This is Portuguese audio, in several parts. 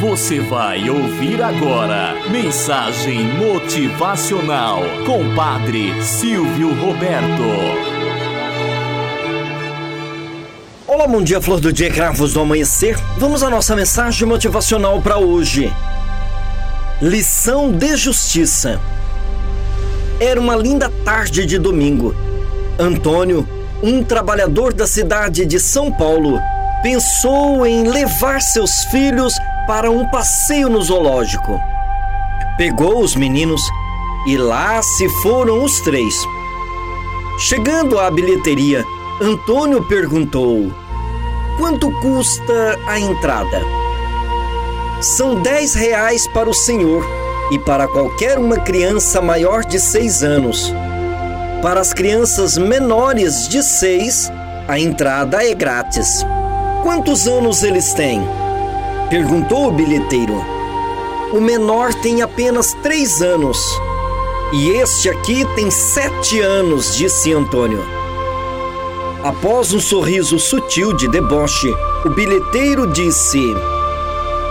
Você vai ouvir agora Mensagem Motivacional com Padre Silvio Roberto. Olá, bom dia, flor do dia, cravos do amanhecer. Vamos à nossa mensagem motivacional para hoje. Lição de justiça. Era uma linda tarde de domingo. Antônio, um trabalhador da cidade de São Paulo, pensou em levar seus filhos para um passeio no zoológico. Pegou os meninos e lá se foram os três. Chegando à bilheteria, Antônio perguntou: Quanto custa a entrada? São dez reais para o senhor e para qualquer uma criança maior de seis anos. Para as crianças menores de seis, a entrada é grátis. Quantos anos eles têm? Perguntou o bilheteiro. O menor tem apenas três anos. E este aqui tem sete anos, disse Antônio. Após um sorriso sutil de deboche, o bilheteiro disse: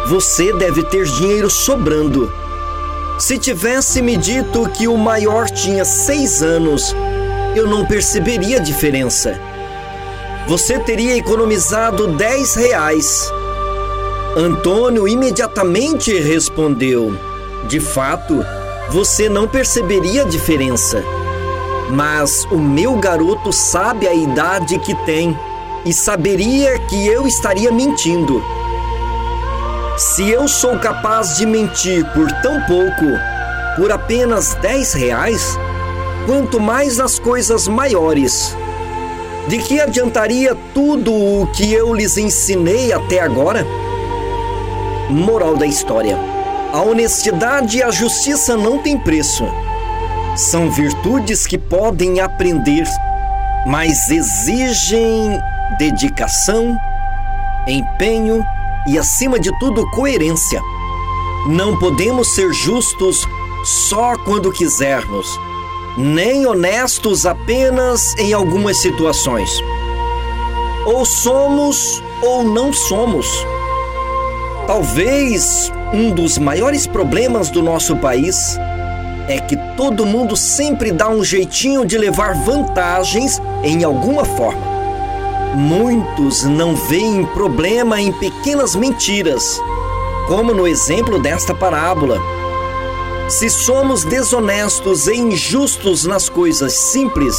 Você deve ter dinheiro sobrando. Se tivesse me dito que o maior tinha seis anos, eu não perceberia a diferença você teria economizado 10 reais. Antônio imediatamente respondeu: De fato, você não perceberia a diferença. Mas o meu garoto sabe a idade que tem e saberia que eu estaria mentindo. Se eu sou capaz de mentir por tão pouco, por apenas 10 reais, quanto mais nas coisas maiores de que adiantaria tudo o que eu lhes ensinei até agora? Moral da história: a honestidade e a justiça não têm preço. São virtudes que podem aprender, mas exigem dedicação, empenho e, acima de tudo, coerência. Não podemos ser justos só quando quisermos nem honestos apenas em algumas situações. Ou somos ou não somos. Talvez um dos maiores problemas do nosso país é que todo mundo sempre dá um jeitinho de levar vantagens em alguma forma. Muitos não veem problema em pequenas mentiras, como no exemplo desta parábola se somos desonestos e injustos nas coisas simples,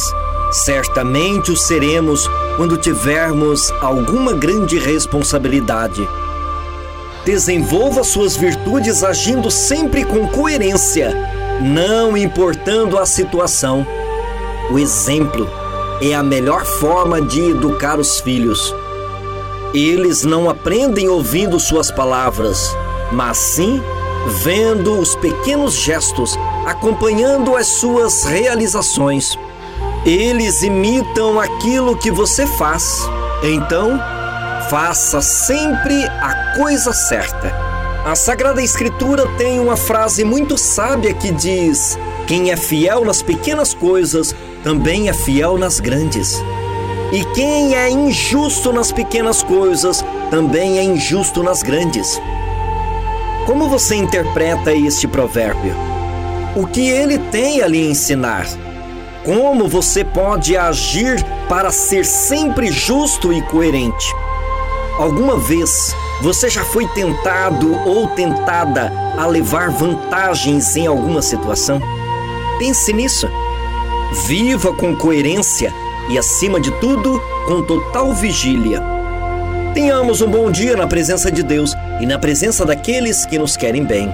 certamente o seremos quando tivermos alguma grande responsabilidade. Desenvolva suas virtudes agindo sempre com coerência, não importando a situação. O exemplo é a melhor forma de educar os filhos. Eles não aprendem ouvindo suas palavras, mas sim vendo os pequenos gestos, acompanhando as suas realizações. Eles imitam aquilo que você faz. Então, faça sempre a coisa certa. A Sagrada Escritura tem uma frase muito sábia que diz: Quem é fiel nas pequenas coisas também é fiel nas grandes. E quem é injusto nas pequenas coisas também é injusto nas grandes. Como você interpreta este provérbio? O que ele tem a lhe ensinar? Como você pode agir para ser sempre justo e coerente? Alguma vez você já foi tentado ou tentada a levar vantagens em alguma situação? Pense nisso. Viva com coerência e, acima de tudo, com total vigília. Tenhamos um bom dia na presença de Deus e na presença daqueles que nos querem bem.